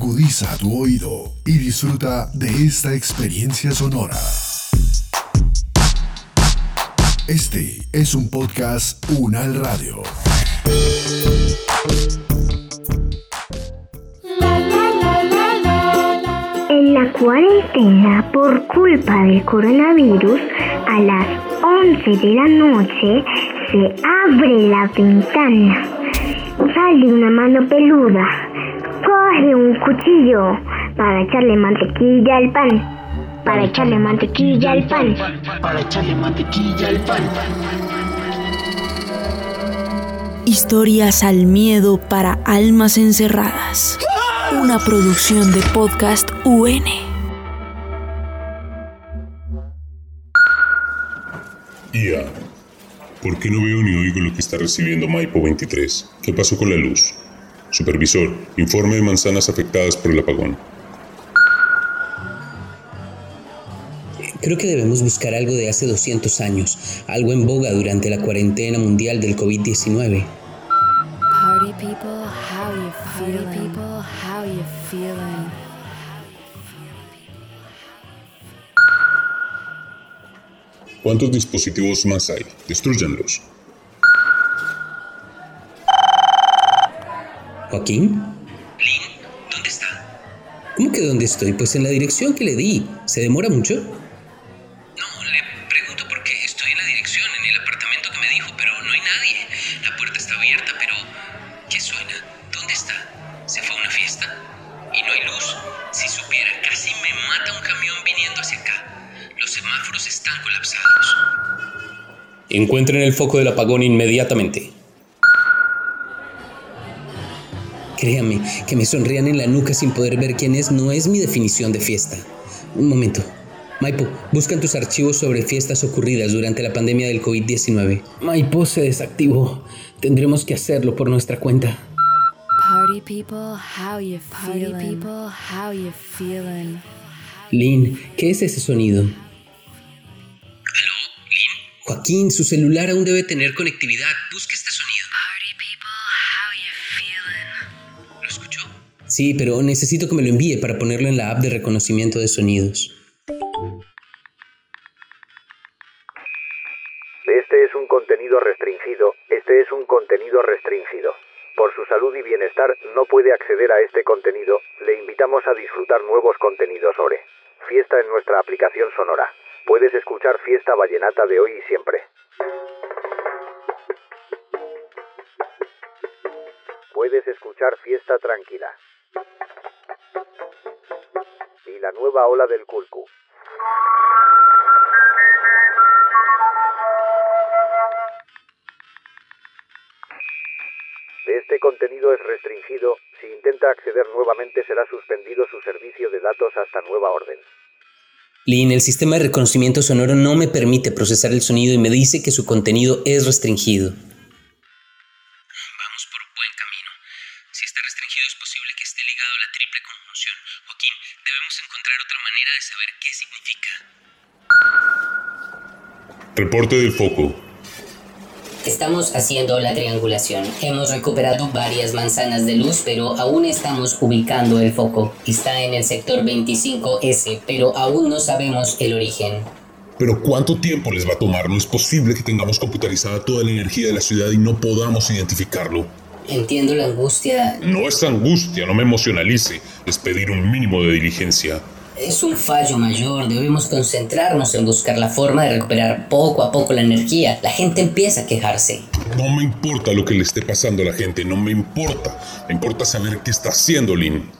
Agudiza tu oído y disfruta de esta experiencia sonora. Este es un podcast Unal Radio. En la cuarentena, por culpa del coronavirus, a las 11 de la noche se abre la ventana. Sale una mano peluda. Coge un cuchillo para echarle mantequilla al pan. Para echarle mantequilla al pan. Para echarle mantequilla al pan. Historias al miedo para almas encerradas. Una producción de podcast UN. IA. ¿Por qué no veo ni oigo lo que está recibiendo Maipo 23? ¿Qué pasó con la luz? Supervisor, informe de manzanas afectadas por el apagón. Creo que debemos buscar algo de hace 200 años, algo en boga durante la cuarentena mundial del COVID-19. Party people, how you feeling? Party people, how you feeling? ¿Cuántos dispositivos más hay? Destruyanlos. ¿Joaquín? ¿Dónde está? ¿Cómo que dónde estoy? Pues en la dirección que le di. ¿Se demora mucho? No, le pregunto por qué estoy en la dirección, en el apartamento que me dijo, pero no hay nadie. La puerta está abierta, pero... ¿Qué suena? ¿Dónde está? ¿Se fue a una fiesta? Y no hay luz. Si supiera, casi me mata un camión viniendo hacia acá. Los semáforos están colapsados. Encuentren el foco del apagón inmediatamente. Créame, que me sonrían en la nuca sin poder ver quién es no es mi definición de fiesta. Un momento. Maipo, busca en tus archivos sobre fiestas ocurridas durante la pandemia del COVID-19. Maipo se desactivó. Tendremos que hacerlo por nuestra cuenta. Party people, how you feeling? Party people, how you feeling? Lynn, ¿qué es ese sonido? ¿Aló, Lynn? Joaquín, su celular aún debe tener conectividad. Busque este sonido. Sí, pero necesito que me lo envíe para ponerlo en la app de reconocimiento de sonidos. Este es un contenido restringido. Este es un contenido restringido. Por su salud y bienestar no puede acceder a este contenido. Le invitamos a disfrutar nuevos contenidos sobre Fiesta en nuestra aplicación sonora. Puedes escuchar Fiesta Vallenata de hoy y siempre. Puedes escuchar Fiesta Tranquila. Nueva ola del Culcu. Este contenido es restringido. Si intenta acceder nuevamente será suspendido su servicio de datos hasta nueva orden. Lynn, el sistema de reconocimiento sonoro no me permite procesar el sonido y me dice que su contenido es restringido. Vamos por buen camino. Si está restringido es posible que esté ligado a la triple conjunción. Joaquín, debemos encontrar otra manera de saber qué significa. Reporte del foco. Estamos haciendo la triangulación. Hemos recuperado varias manzanas de luz, pero aún estamos ubicando el foco. Está en el sector 25S, pero aún no sabemos el origen. Pero ¿cuánto tiempo les va a tomar? No es posible que tengamos computarizada toda la energía de la ciudad y no podamos identificarlo. Entiendo la angustia. No es angustia, no me emocionalice. Es pedir un mínimo de diligencia. Es un fallo mayor. Debemos concentrarnos en buscar la forma de recuperar poco a poco la energía. La gente empieza a quejarse. No me importa lo que le esté pasando a la gente, no me importa. Me importa saber qué está haciendo Lynn.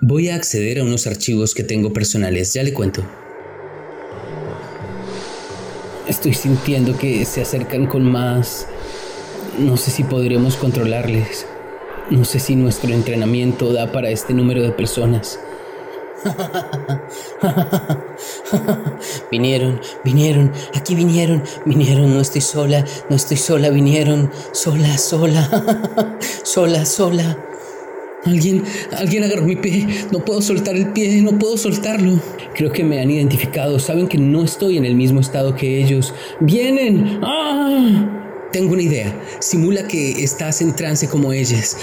Voy a acceder a unos archivos que tengo personales, ya le cuento. Estoy sintiendo que se acercan con más... No sé si podremos controlarles. No sé si nuestro entrenamiento da para este número de personas. vinieron, vinieron, aquí vinieron, vinieron, no estoy sola, no estoy sola, vinieron, sola, sola, sola, sola. Alguien, alguien agarró mi pie, no puedo soltar el pie, no puedo soltarlo. Creo que me han identificado, saben que no estoy en el mismo estado que ellos. ¡Vienen! ¡Ah! Tengo una idea. Simula que estás en trance como ellas.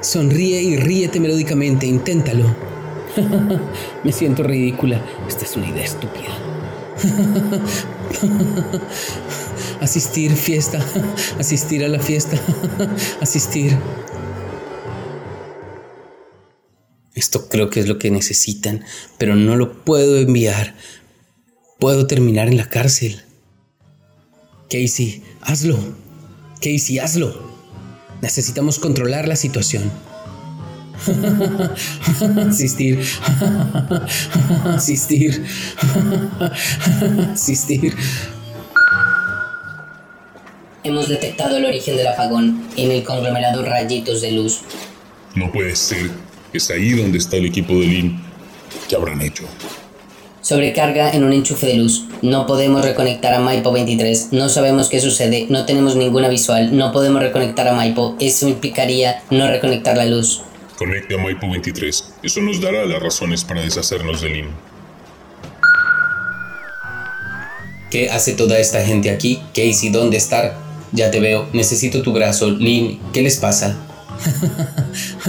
Sonríe y ríete melódicamente. Inténtalo. Me siento ridícula. Esta es una idea estúpida. Asistir fiesta. Asistir a la fiesta. Asistir. Esto creo que es lo que necesitan, pero no lo puedo enviar. Puedo terminar en la cárcel. Casey, hazlo. Casey, hazlo. Necesitamos controlar la situación. Asistir. Asistir. Asistir. Hemos detectado el origen del apagón en el conglomerado Rayitos de Luz. No puede ser. Es ahí donde está el equipo de Lin. ¿Qué habrán hecho? Sobrecarga en un enchufe de luz. No podemos reconectar a Maipo 23. No sabemos qué sucede. No tenemos ninguna visual. No podemos reconectar a Maipo. Eso implicaría no reconectar la luz. Conecte a Maipo 23. Eso nos dará las razones para deshacernos de Lin. ¿Qué hace toda esta gente aquí? Casey, ¿dónde está? Ya te veo. Necesito tu brazo. Lin, ¿qué les pasa?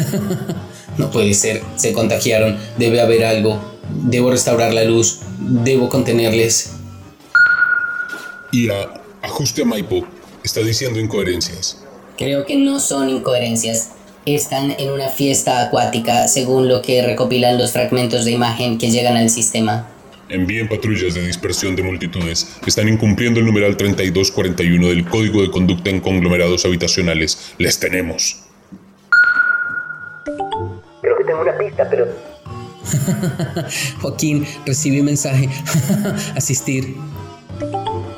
no puede ser. Se contagiaron. Debe haber algo. Debo restaurar la luz. Debo contenerles. Y a ajuste a Maipo está diciendo incoherencias. Creo que no son incoherencias. Están en una fiesta acuática, según lo que recopilan los fragmentos de imagen que llegan al sistema. Envíen patrullas de dispersión de multitudes. Están incumpliendo el numeral 3241 del Código de Conducta en Conglomerados Habitacionales. Les tenemos. Creo que tengo una pista, pero... Joaquín, recibí mensaje. Asistir.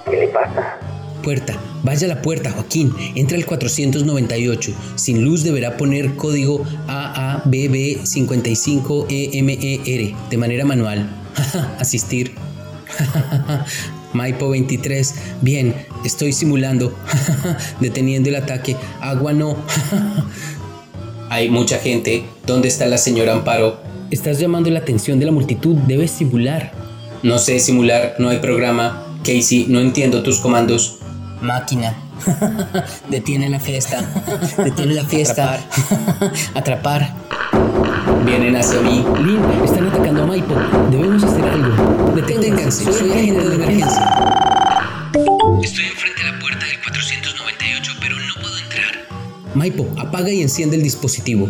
¿Qué le pasa? Puerta. Vaya a la puerta, Joaquín. Entra al 498. Sin luz deberá poner código AABB55EMER de manera manual. Asistir. Maipo 23. Bien, estoy simulando. Deteniendo el ataque. Agua no. Hay mucha gente. ¿Dónde está la señora Amparo? Estás llamando la atención de la multitud. Debes simular. No sé simular. No hay programa. Casey, no entiendo tus comandos. Máquina. Detiene la fiesta. Detiene la fiesta. Atrapar. Vienen hacia mí. Lin, están atacando a Maipo. Debemos hacer algo. Deténganse. Soy agente de emergencia. Estoy enfrente de la puerta del 498, pero no puedo entrar. Maipo, apaga y enciende el dispositivo.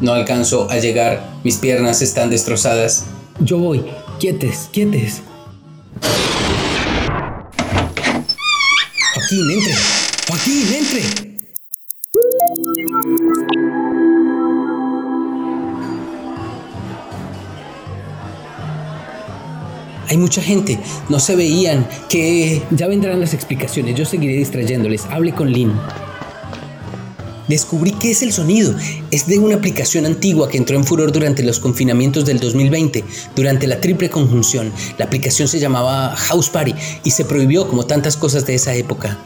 No alcanzo a llegar. Mis piernas están destrozadas. Yo voy. Quietes, quietes. Joaquín, entre. Joaquín, entre. Hay mucha gente, no se veían, que ya vendrán las explicaciones, yo seguiré distrayéndoles. Hable con Lynn. Descubrí qué es el sonido. Es de una aplicación antigua que entró en furor durante los confinamientos del 2020, durante la triple conjunción. La aplicación se llamaba House Party y se prohibió como tantas cosas de esa época.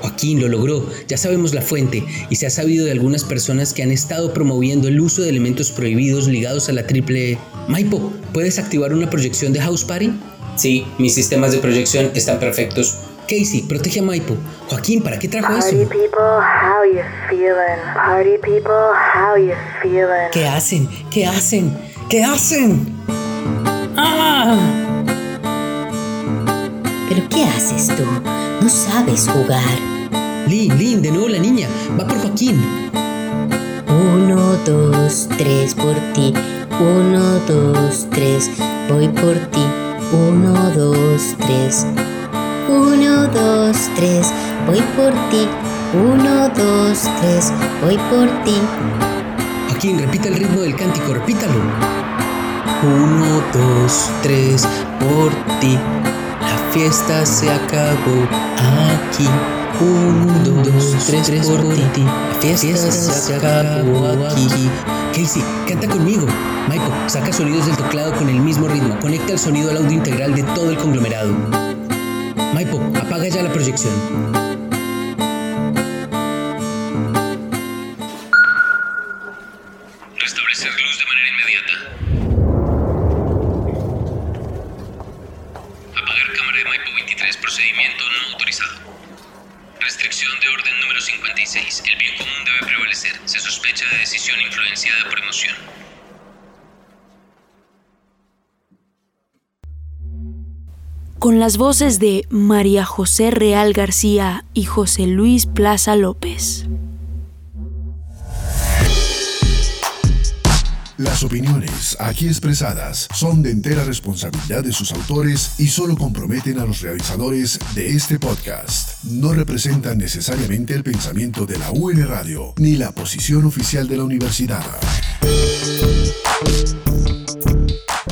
Joaquín lo logró, ya sabemos la fuente y se ha sabido de algunas personas que han estado promoviendo el uso de elementos prohibidos ligados a la triple... Maipo, ¿puedes activar una proyección de House Party? Sí, mis sistemas de proyección están perfectos. Casey, protege a Maipo. Joaquín, ¿para qué trajo eso? Party people, how you feeling? Party people, how you feeling? ¿Qué hacen? ¿Qué hacen? ¿Qué hacen? ¡Ah! ¿Pero qué haces tú? No sabes jugar. Lin, Lin, de nuevo la niña. Va por Joaquín. Uno, dos, tres por ti. Uno, dos, tres. Voy por ti. Uno, dos, tres. Uno, dos, tres. Voy por ti. Uno, dos, tres. Voy por ti. Joaquín, repita el ritmo del cántico, repítalo. Uno, dos, tres, por ti. La fiesta se acabó aquí. Uno, dos, tres, por ti. La fiesta se acabó aquí. Casey, canta conmigo. Michael, saca sonidos del teclado con el mismo ritmo. Conecta el sonido al audio integral de todo el conglomerado. Maipo, apaga ya la proyección. Con las voces de María José Real García y José Luis Plaza López. Las opiniones aquí expresadas son de entera responsabilidad de sus autores y solo comprometen a los realizadores de este podcast. No representan necesariamente el pensamiento de la UN Radio ni la posición oficial de la universidad.